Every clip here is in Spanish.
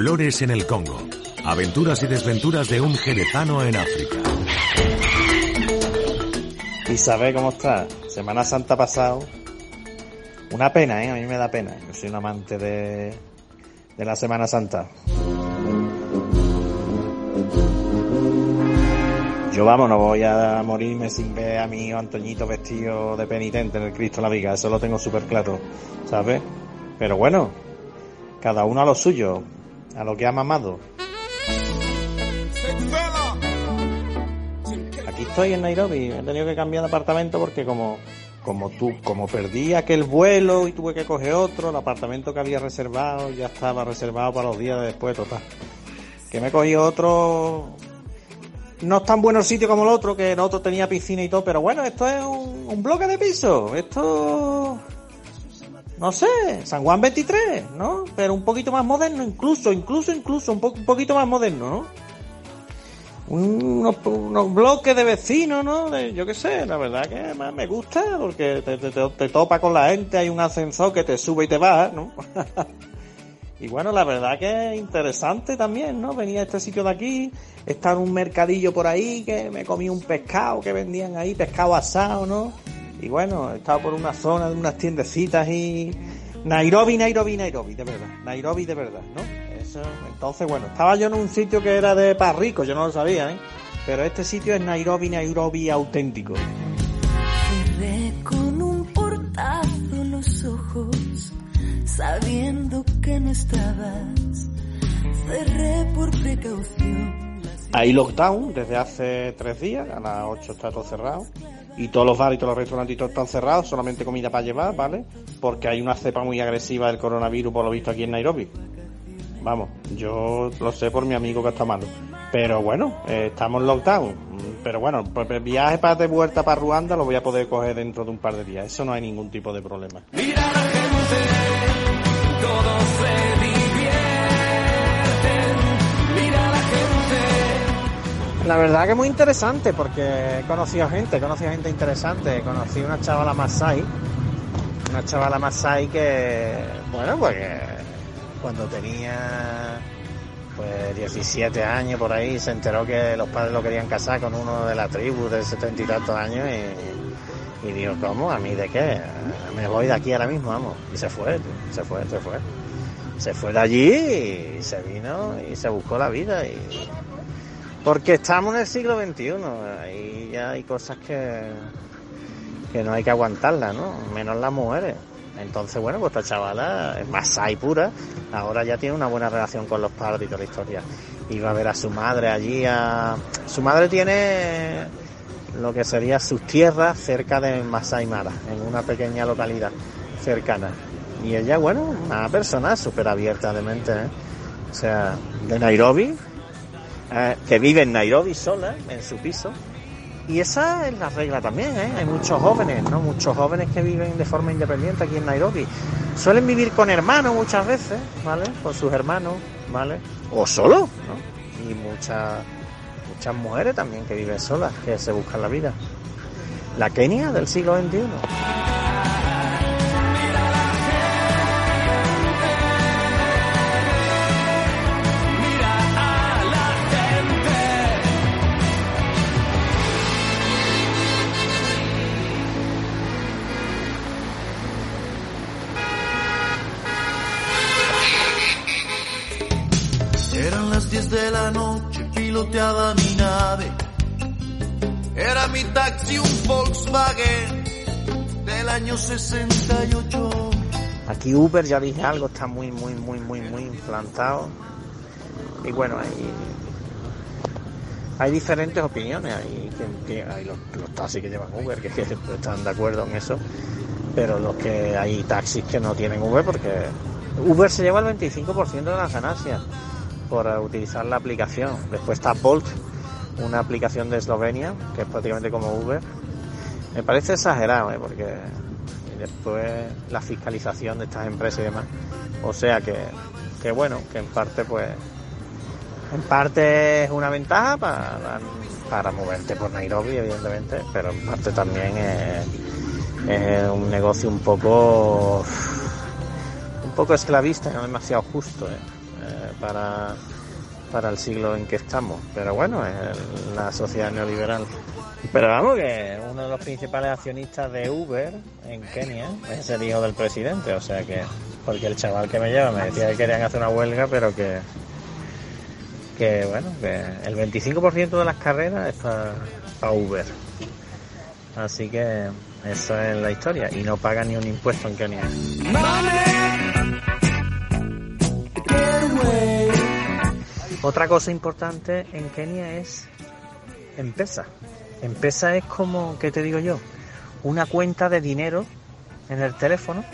Folclores en el Congo. Aventuras y desventuras de un jerezano en África. Isabel, ¿cómo estás? Semana Santa pasado. Una pena, ¿eh? A mí me da pena. Yo soy un amante de, de la Semana Santa. Yo vamos, no voy a morirme sin ver a mi Antoñito vestido de penitente en el Cristo la Viga, eso lo tengo súper claro, ¿sabes? Pero bueno, cada uno a lo suyo, a lo que ha mamado. Aquí estoy en Nairobi, he tenido que cambiar de apartamento porque como como tú, como perdí aquel vuelo y tuve que coger otro, el apartamento que había reservado ya estaba reservado para los días de después, total. Que me cogí otro no es tan bueno sitio como el otro, que el otro tenía piscina y todo, pero bueno, esto es un, bloque de piso. Esto, no sé, San Juan 23, ¿no? Pero un poquito más moderno, incluso, incluso, incluso, un, un poquito más moderno, ¿no? Unos, unos, bloques de vecinos, ¿no? yo qué sé, la verdad que más me gusta porque te, te, te, topa con la gente, hay un ascensor que te sube y te baja, ¿no? Y bueno, la verdad que es interesante también, ¿no? Venía a este sitio de aquí, está en un mercadillo por ahí que me comí un pescado que vendían ahí, pescado asado, ¿no? Y bueno, he estado por una zona de unas tiendecitas y... Nairobi, Nairobi, Nairobi, de verdad. Nairobi de verdad, ¿no? Eso, entonces, bueno, estaba yo en un sitio que era de rico, yo no lo sabía, ¿eh? Pero este sitio es Nairobi, Nairobi auténtico. con un portazo los ojos sabiendo que no estabas. Cerré por precaución. Hay lockdown desde hace tres días, a las 8 está todo cerrado. Y todos los bares y todos los restaurantitos están cerrados, solamente comida para llevar, ¿vale? Porque hay una cepa muy agresiva del coronavirus, por lo visto, aquí en Nairobi. Vamos, yo lo sé por mi amigo que está malo. Pero bueno, eh, estamos en lockdown. Pero bueno, pues viaje para de vuelta para Ruanda lo voy a poder coger dentro de un par de días. Eso no hay ningún tipo de problema. La verdad que muy interesante porque he conocido gente, he conocido gente interesante. Conocí una chavala Masai, una chavala Masai que, bueno, pues cuando tenía pues 17 años por ahí se enteró que los padres lo querían casar con uno de la tribu de setenta y tantos años y, y dijo, ¿cómo? ¿A mí de qué? Me voy de aquí ahora mismo, vamos. Y se fue, se fue, se fue. Se fue de allí y se vino y se buscó la vida. Y... Porque estamos en el siglo XXI, ahí ya hay cosas que, que no hay que aguantarlas, ¿no? Menos las mujeres. Entonces, bueno, pues esta chavala Masai pura, ahora ya tiene una buena relación con los padres y toda la historia. Iba a ver a su madre allí, a... su madre tiene lo que sería sus tierras cerca de Masai Mara, en una pequeña localidad cercana. Y ella, bueno, una persona súper abierta de mente, ¿eh? o sea, de Nairobi, eh, que vive en Nairobi sola, en su piso. Y esa es la regla también, ¿eh? Hay muchos jóvenes, ¿no? Muchos jóvenes que viven de forma independiente aquí en Nairobi. Suelen vivir con hermanos muchas veces, ¿vale? Con sus hermanos, ¿vale? O solo, ¿no? Y muchas muchas mujeres también que viven solas, que se buscan la vida. La Kenia del siglo XXI. De la noche piloteaba mi nave. Era mi taxi un Volkswagen del año 68. Aquí Uber, ya dije algo, está muy, muy, muy, muy, muy implantado. Y bueno, hay, hay diferentes opiniones. Hay, hay los, taxis que llevan Uber, que, que están de acuerdo en eso. Pero los que hay taxis que no tienen Uber porque Uber se lleva el 25% de las ganancias por utilizar la aplicación. Después está Bolt, una aplicación de Eslovenia, que es prácticamente como Uber. Me parece exagerado, ¿eh? porque después la fiscalización de estas empresas y demás. O sea que, que bueno, que en parte pues en parte es una ventaja para, para moverte por Nairobi, evidentemente, pero en parte también es, es un negocio un poco un poco esclavista, no demasiado justo. ¿eh? Eh, para, para el siglo en que estamos. Pero bueno, es la sociedad neoliberal. Pero vamos, que uno de los principales accionistas de Uber en Kenia es el hijo del presidente, o sea que, porque el chaval que me lleva me decía que querían hacer una huelga, pero que, que bueno, que el 25% de las carreras es para Uber. Así que esa es la historia y no paga ni un impuesto en Kenia. Otra cosa importante en Kenia es M-Pesa. M-Pesa es como, ¿qué te digo yo? Una cuenta de dinero en el teléfono.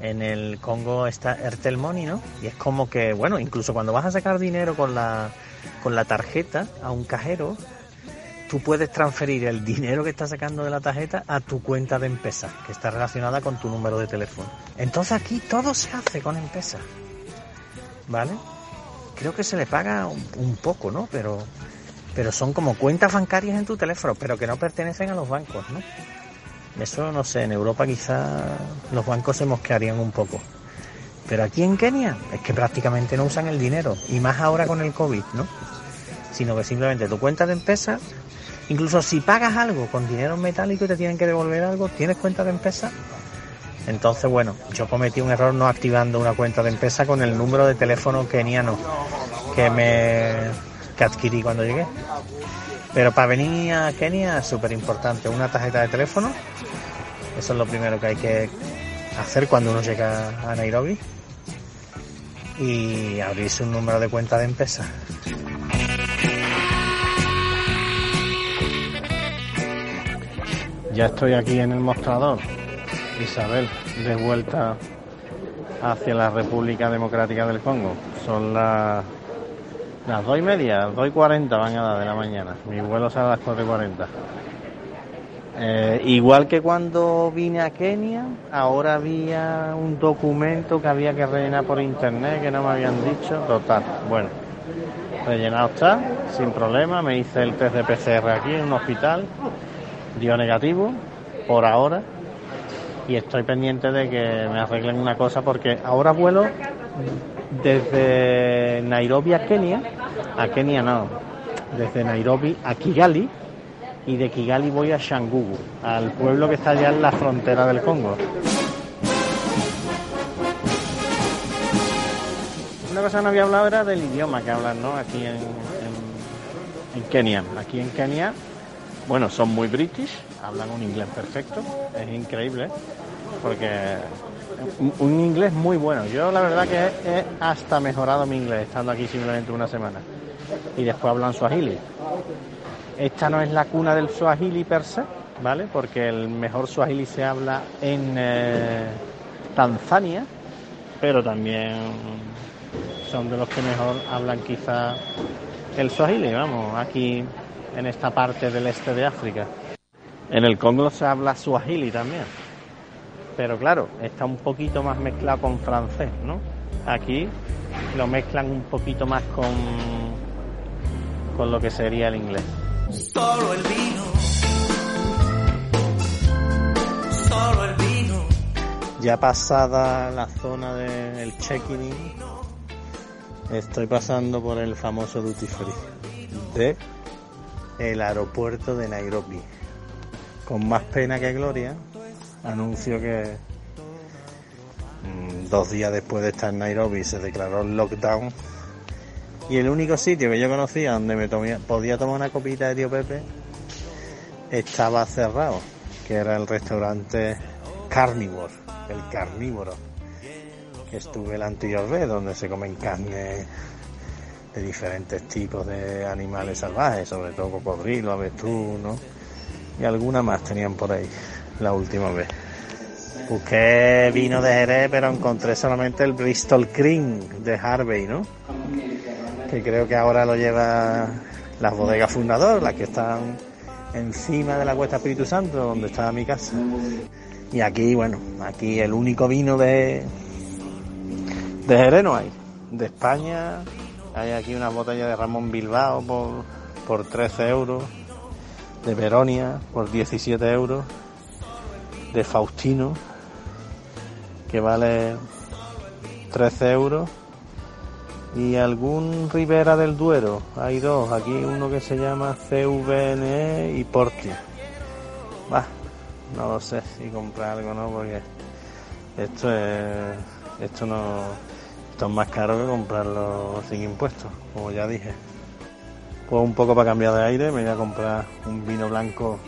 En el Congo está Airtel Money, ¿no? Y es como que, bueno, incluso cuando vas a sacar dinero con la, con la tarjeta a un cajero, tú puedes transferir el dinero que estás sacando de la tarjeta a tu cuenta de M-Pesa, que está relacionada con tu número de teléfono. Entonces aquí todo se hace con M-Pesa. ¿Vale? creo que se le paga un, poco, ¿no? Pero, pero son como cuentas bancarias en tu teléfono, pero que no pertenecen a los bancos, ¿no? Eso no sé, en Europa quizá los bancos se mosquearían un poco. Pero aquí en Kenia es que prácticamente no usan el dinero, y más ahora con el COVID, ¿no? Sino que simplemente tu cuenta de empresa, incluso si pagas algo con dinero metálico y te tienen que devolver algo, tienes cuenta de empresa, entonces, bueno, yo cometí un error no activando una cuenta de empresa con el número de teléfono keniano que me adquirí cuando llegué. Pero para venir a Kenia es súper importante una tarjeta de teléfono. Eso es lo primero que hay que hacer cuando uno llega a Nairobi. Y abrirse un número de cuenta de empresa. Ya estoy aquí en el mostrador Isabel, de vuelta hacia la República Democrática del Congo. Son las, las dos y media, dos y cuarenta van a dar de la mañana. Mi vuelo sale a las cuatro y cuarenta. Eh, igual que cuando vine a Kenia, ahora había un documento que había que rellenar por internet que no me habían dicho. Total, bueno, rellenado está, sin problema. Me hice el test de PCR aquí en un hospital, dio negativo por ahora y estoy pendiente de que me arreglen una cosa porque ahora vuelo desde Nairobi a Kenia, a Kenia no, desde Nairobi a Kigali y de Kigali voy a Shangugu, al pueblo que está allá en la frontera del Congo. Una cosa que no había hablado era del idioma que hablan ¿no? aquí en, en, en Kenia. Aquí en Kenia bueno, son muy british, hablan un inglés perfecto, es increíble, porque un, inglés muy bueno. Yo la verdad que he, hasta mejorado mi inglés estando aquí simplemente una semana. Y después hablan suahili. Esta no es la cuna del suahili per se, ¿vale? Porque el mejor suahili se habla en eh, Tanzania, pero también son de los que mejor hablan quizá el suahili, vamos, aquí en esta parte del este de África. En el Congo se habla suahili también, pero claro, está un poquito más mezclado con francés, ¿no? Aquí lo mezclan un poquito más con, con lo que sería el inglés. Solo el vino. Solo el vino. Ya pasada la zona del check-in, estoy pasando por el famoso duty free de el aeropuerto de Nairobi. Con más pena que gloria, anuncio que mm, dos días después de estar en Nairobi se declaró el lockdown y el único sitio que yo conocía donde me podía tomar una copita de tío Pepe estaba cerrado, que era el restaurante Carnivore, el carnívoro, que estuve el anterior vez, donde se comen carne de diferentes tipos de animales salvajes, sobre todo cocodrilo, avestruz, ¿no? Y alguna más tenían por ahí la última vez. Busqué vino de Jerez, pero encontré solamente el Bristol Cream de Harvey, ¿no? Que creo que ahora lo lleva las bodegas Fundador, las que están encima de la Cuesta Espíritu Santo, donde estaba mi casa. Y aquí, bueno, aquí el único vino de, de Jerez no hay. De España hay aquí una botella de Ramón Bilbao por, por 13 euros, de Veronia por 17 euros, de Faustino que vale 13 euros y algún Ribera del Duero. Hay dos, aquí uno que se llama CVNE y Portia. Bah, no lo sé si comprar algo no, porque esto es, esto no, esto es más caro que comprarlo sin impuestos, como ya dije. Pues un poco para cambiar de aire, me voy a comprar un vino blanco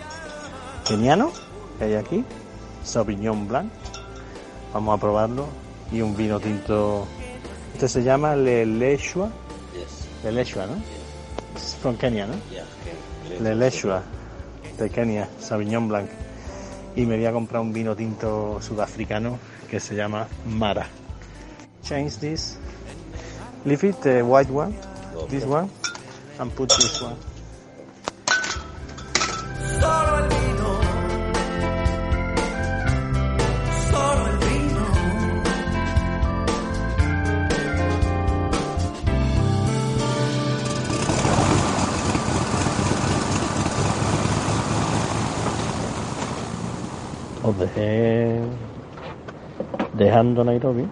keniano que hay aquí, Sauvignon Blanc. Vamos a probarlo y un vino tinto. Este se llama Le Lechua. Le Lechua, ¿no? Es from Kenia, ¿no? Le Lechua de Kenia, Sauvignon Blanc. Y me voy a comprar un vino tinto sudafricano que se llama Mara. change this. Leave it the white one, okay. this one, and put this one. of the hand, the hand Nairobi.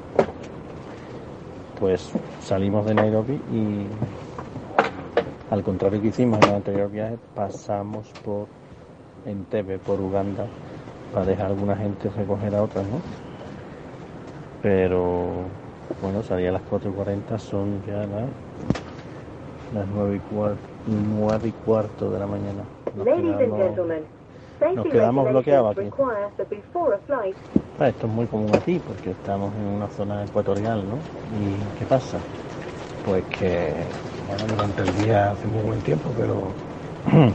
Pues salimos de Nairobi y al contrario que hicimos en el anterior viaje, pasamos por Entebbe, por Uganda, para dejar a alguna gente recoger a otras, ¿no? Pero bueno, salía a las 4.40, son ya las, las 9 y, cuarto, 9 y cuarto de la mañana. Ladies and gentlemen, nos quedamos bloqueados aquí. Ah, Esto es muy común aquí porque estamos en una zona ecuatorial, ¿no? ¿Y qué pasa? Pues que, bueno, durante el día hace muy buen tiempo, pero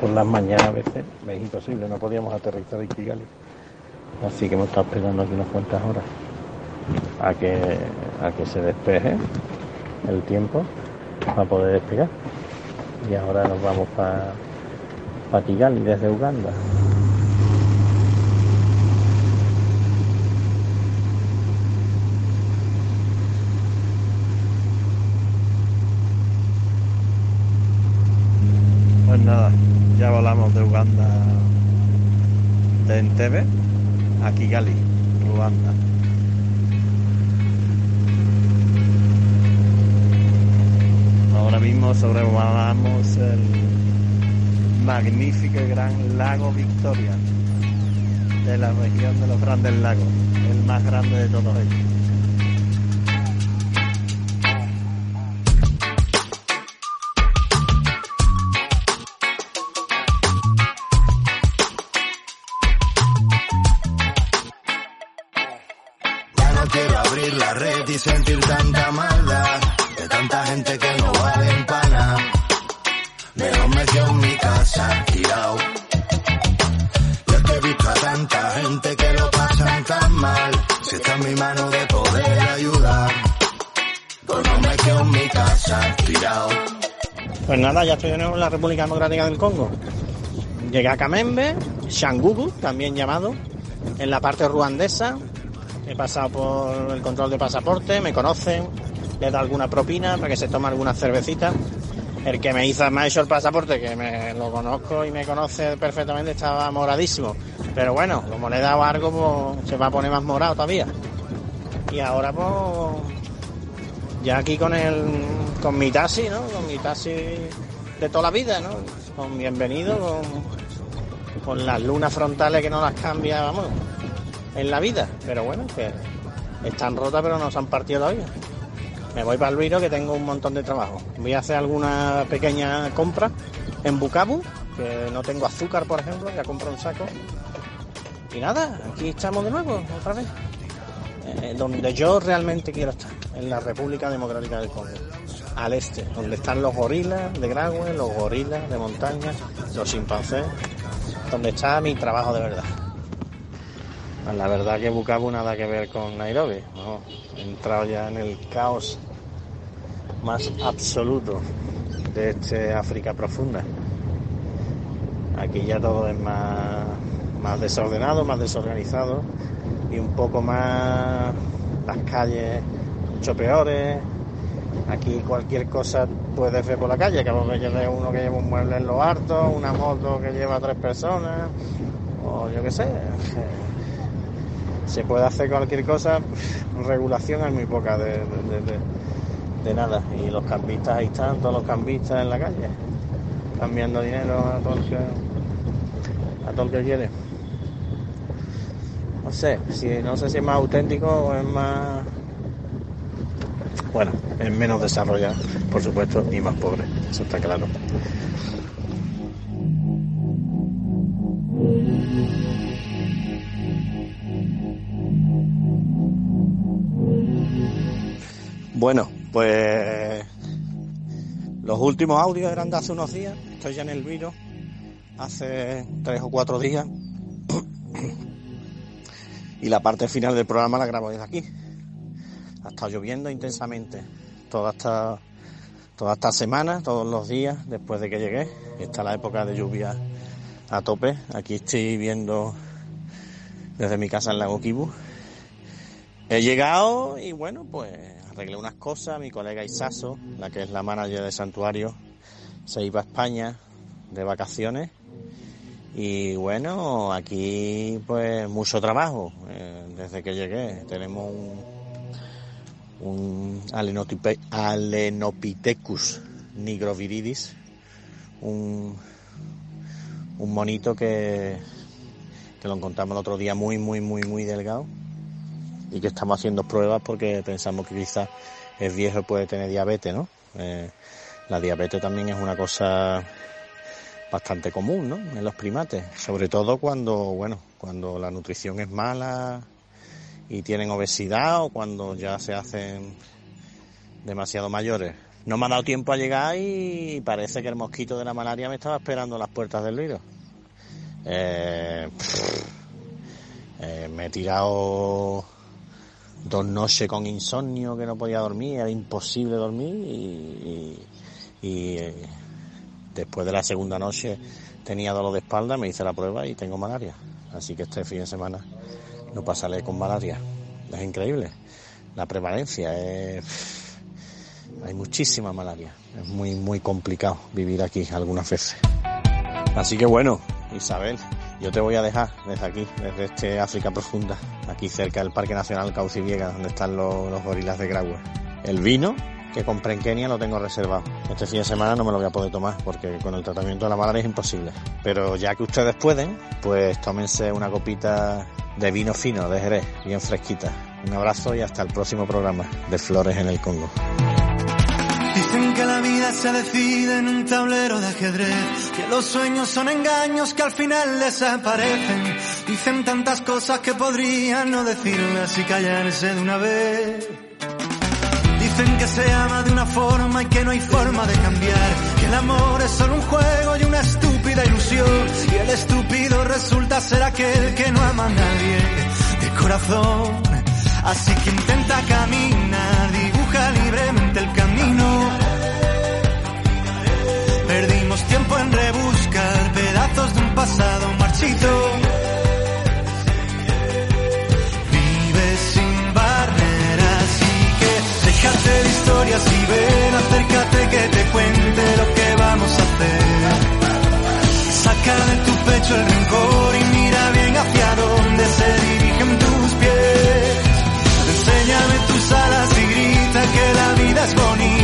por las mañanas a veces es imposible, no podíamos aterrizar en Kigali. Así que hemos estado esperando aquí unas cuantas horas a que, a que se despeje el tiempo para poder despegar. Y ahora nos vamos para Kigali desde Uganda. Pues nada, ya volamos de Uganda, de Entebbe a Kigali, Uganda. Ahora mismo sobrevolamos el magnífico y gran lago Victoria de la región de los Grandes Lagos, el más grande de todos ellos. Ya no quiero abrir la red y sentir tanta maldad de tanta gente que mi mano de poder ayudar, en mi casa tirado. Pues nada, ya estoy en la República Democrática del Congo. Llegué a Kamembe, Shangugu, también llamado, en la parte ruandesa. He pasado por el control de pasaporte, me conocen, le he dado alguna propina para que se tome alguna cervecita. El que me hizo, me ha hecho el pasaporte, que me lo conozco y me conoce perfectamente, estaba moradísimo. Pero bueno, como le he dado algo, pues se va a poner más morado todavía. Y ahora pues ya aquí con el con mi taxi, ¿no? Con mi taxi de toda la vida, ¿no? Con bienvenido, con, con las lunas frontales que no las cambia, vamos, en la vida. Pero bueno, que están rotas pero no se han partido todavía. Me voy para el Luiro que tengo un montón de trabajo. Voy a hacer alguna pequeña compra en Bukavu, que no tengo azúcar, por ejemplo, ya compro un saco. Y nada, aquí estamos de nuevo, otra vez eh, donde yo realmente quiero estar, en la República Democrática del Congo, al este, donde están los gorilas de Graue, los gorilas de montaña, los chimpancés, donde está mi trabajo de verdad. Pues La verdad que Bukavu nada que ver con Nairobi, no, he entrado ya en el caos más absoluto de este África profunda. Aquí ya todo es más, más desordenado, más desorganizado y un poco más las calles mucho peores. Aquí cualquier cosa puedes ver por la calle, que lleve uno que lleva un mueble en lo harto, una moto que lleva tres personas, o yo qué sé. Se puede hacer cualquier cosa, regulación hay muy poca de- de nada. Y los cambistas ahí están, todos los cambistas en la calle, cambiando dinero a todo el que, a todo el que quiere. No sé, si, no sé si es más auténtico o es más... Bueno, es menos desarrollado, por supuesto, y más pobre, eso está claro. Bueno, pues los últimos audios eran de hace unos días. Estoy ya en el vino hace tres o cuatro días. y la parte final del programa la grabo desde aquí. Ha estado lloviendo intensamente toda esta, toda esta semana, todos los días después de que llegué. Está la época de lluvia a tope. Aquí estoy viendo desde mi casa en Lago Kibu. He llegado y bueno, pues arreglé unas cosas. Mi colega Isaso, la que es la manager del santuario, se iba a España de vacaciones. Y bueno, aquí pues mucho trabajo eh, desde que llegué. Tenemos un, un Alenopithecus nigroviridis, un, un monito que, que lo encontramos el otro día muy, muy, muy, muy delgado y que estamos haciendo pruebas porque pensamos que quizás es viejo puede tener diabetes, ¿no? Eh, la diabetes también es una cosa bastante común, ¿no? En los primates, sobre todo cuando, bueno, cuando la nutrición es mala y tienen obesidad o cuando ya se hacen demasiado mayores. No me ha dado tiempo a llegar y parece que el mosquito de la malaria me estaba esperando a las puertas del virus. Eh, eh, me he tirado dos noches con insomnio que no podía dormir, era imposible dormir y, eh, después de la segunda noche tenía dolor de espalda, me hice la prueba y tengo malaria. Así que este fin de semana no pasaré con malaria. Es increíble. La prevalencia es... Hay muchísima malaria. Es muy, muy complicado vivir aquí algunas veces. Así que bueno, Isabel, yo te voy a dejar desde aquí, desde este África profunda, aquí cerca del Parque Nacional Cauciviega, donde están los, gorilas de Grauer. El vino que compré en Kenia lo tengo reservado. Este fin de semana no me lo voy a poder tomar porque con el tratamiento de la malaria es imposible. Pero ya que ustedes pueden, pues tómense una copita de vino fino de Jerez, bien fresquita. Un abrazo y hasta el próximo programa de Flores en el Congo. Dicen que la vida se decide en un tablero de ajedrez, que los sueños son engaños que al final desaparecen. Dicen tantas cosas que podrían no decirlas y callarse de una vez. Dicen que se ama de una forma y que no hay forma de cambiar, que el amor es solo un juego y una estúpida ilusión, y el estúpido resulta ser aquel que no ama a nadie de corazón. Así que intenta caminar, Vive sin barreras y que déjate de historias y ven, acércate que te cuente lo que vamos a hacer. Saca de tu pecho el rencor y mira bien hacia dónde se dirigen tus pies. Enséñame tus alas y grita que la vida es bonita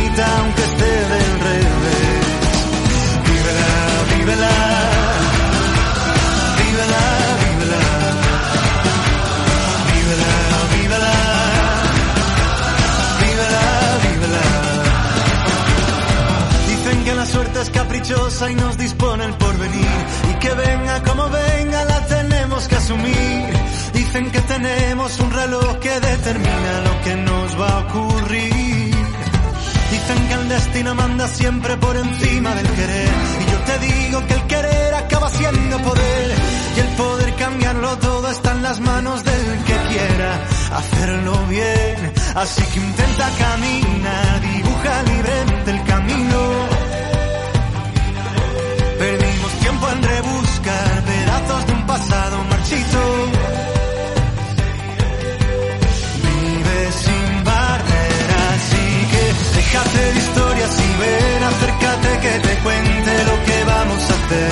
tenemos un reloj que determina lo que nos va a ocurrir. Dicen que el destino manda siempre por encima del querer. Y yo te digo que el querer acaba siendo poder. Y el poder cambiarlo todo está en las manos del que quiera hacerlo bien. Así que intenta caminar, dibuja libremente el camino. Perdimos tiempo en rebuscar ven, acércate que te cuente lo que vamos a hacer.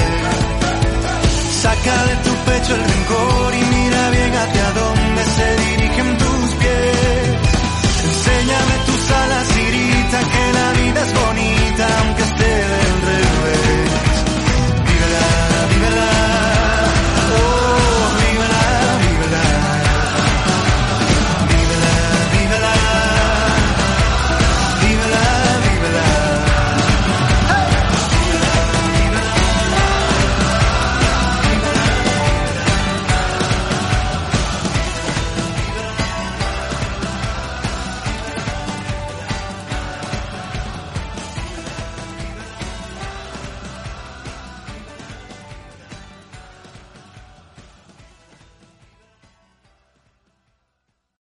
Saca de tu pecho el rencor y